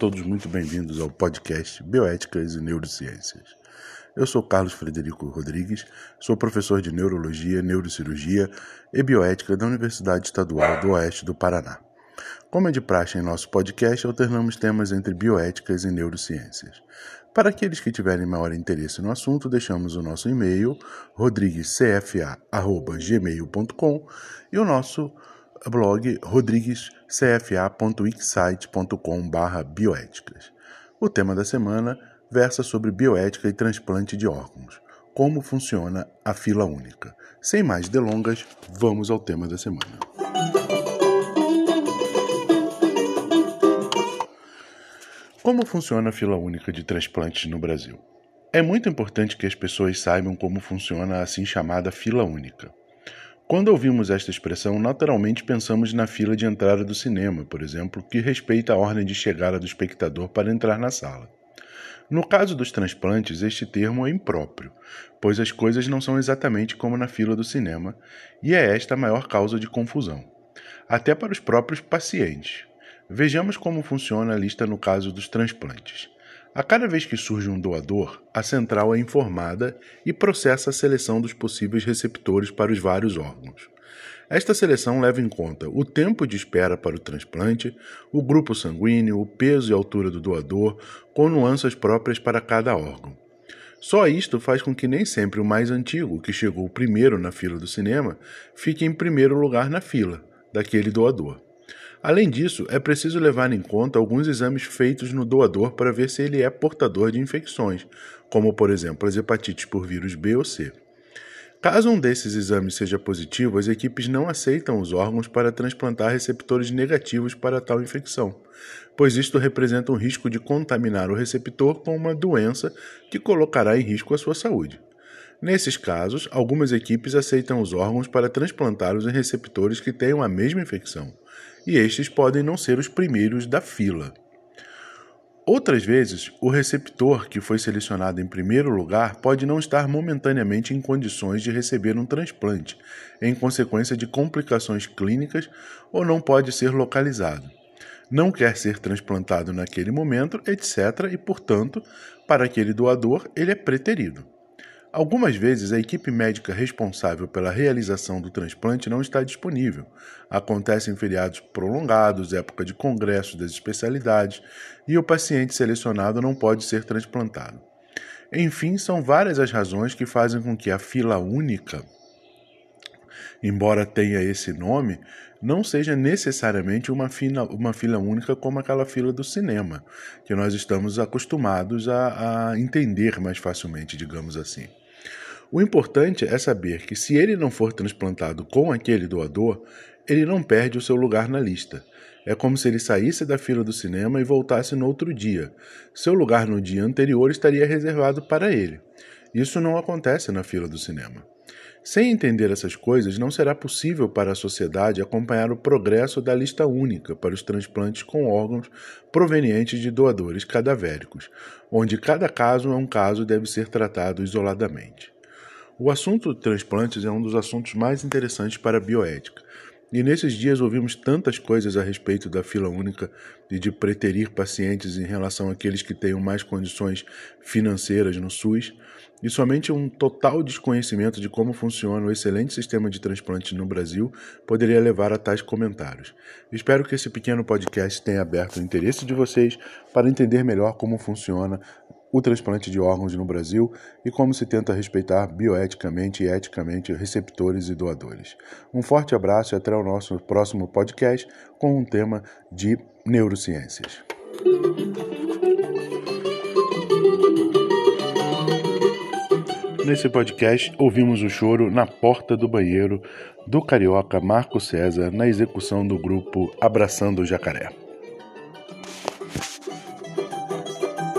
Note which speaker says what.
Speaker 1: Todos muito bem-vindos ao podcast Bioéticas e Neurociências. Eu sou Carlos Frederico Rodrigues, sou professor de Neurologia, Neurocirurgia e Bioética da Universidade Estadual do Oeste do Paraná. Como é de praxe em nosso podcast, alternamos temas entre bioéticas e neurociências. Para aqueles que tiverem maior interesse no assunto, deixamos o nosso e-mail rodriguescfa.gmail.com e o nosso blog rodriguescfa.wixsite.com.br bioéticas. O tema da semana versa sobre bioética e transplante de órgãos. Como funciona a fila única. Sem mais delongas, vamos ao tema da semana. Como funciona a fila única de transplantes no Brasil? É muito importante que as pessoas saibam como funciona a assim chamada fila única. Quando ouvimos esta expressão, naturalmente pensamos na fila de entrada do cinema, por exemplo, que respeita a ordem de chegada do espectador para entrar na sala. No caso dos transplantes, este termo é impróprio, pois as coisas não são exatamente como na fila do cinema, e é esta a maior causa de confusão, até para os próprios pacientes. Vejamos como funciona a lista no caso dos transplantes. A cada vez que surge um doador, a central é informada e processa a seleção dos possíveis receptores para os vários órgãos. Esta seleção leva em conta o tempo de espera para o transplante, o grupo sanguíneo, o peso e altura do doador, com nuances próprias para cada órgão. Só isto faz com que nem sempre o mais antigo, que chegou primeiro na fila do cinema, fique em primeiro lugar na fila daquele doador. Além disso, é preciso levar em conta alguns exames feitos no doador para ver se ele é portador de infecções, como por exemplo as hepatites por vírus B ou C. Caso um desses exames seja positivo, as equipes não aceitam os órgãos para transplantar receptores negativos para tal infecção, pois isto representa um risco de contaminar o receptor com uma doença que colocará em risco a sua saúde. Nesses casos, algumas equipes aceitam os órgãos para transplantá-los em receptores que tenham a mesma infecção, e estes podem não ser os primeiros da fila. Outras vezes, o receptor que foi selecionado em primeiro lugar pode não estar momentaneamente em condições de receber um transplante, em consequência de complicações clínicas, ou não pode ser localizado. Não quer ser transplantado naquele momento, etc., e, portanto, para aquele doador, ele é preterido. Algumas vezes a equipe médica responsável pela realização do transplante não está disponível. Acontece em feriados prolongados, época de congressos das especialidades, e o paciente selecionado não pode ser transplantado. Enfim, são várias as razões que fazem com que a fila única, embora tenha esse nome, não seja necessariamente uma fila, uma fila única como aquela fila do cinema, que nós estamos acostumados a, a entender mais facilmente, digamos assim. O importante é saber que se ele não for transplantado com aquele doador, ele não perde o seu lugar na lista. É como se ele saísse da fila do cinema e voltasse no outro dia. Seu lugar no dia anterior estaria reservado para ele. Isso não acontece na fila do cinema. Sem entender essas coisas, não será possível para a sociedade acompanhar o progresso da lista única para os transplantes com órgãos provenientes de doadores cadavéricos, onde cada caso é um caso e deve ser tratado isoladamente. O assunto transplantes é um dos assuntos mais interessantes para a bioética. E nesses dias ouvimos tantas coisas a respeito da fila única e de preterir pacientes em relação àqueles que tenham mais condições financeiras no SUS, e somente um total desconhecimento de como funciona o excelente sistema de transplantes no Brasil poderia levar a tais comentários. Espero que esse pequeno podcast tenha aberto o interesse de vocês para entender melhor como funciona o transplante de órgãos no Brasil e como se tenta respeitar bioeticamente e eticamente receptores e doadores. Um forte abraço e até o nosso próximo podcast com um tema de neurociências. Nesse podcast, ouvimos o choro na porta do banheiro do carioca Marco César na execução do grupo Abraçando o Jacaré.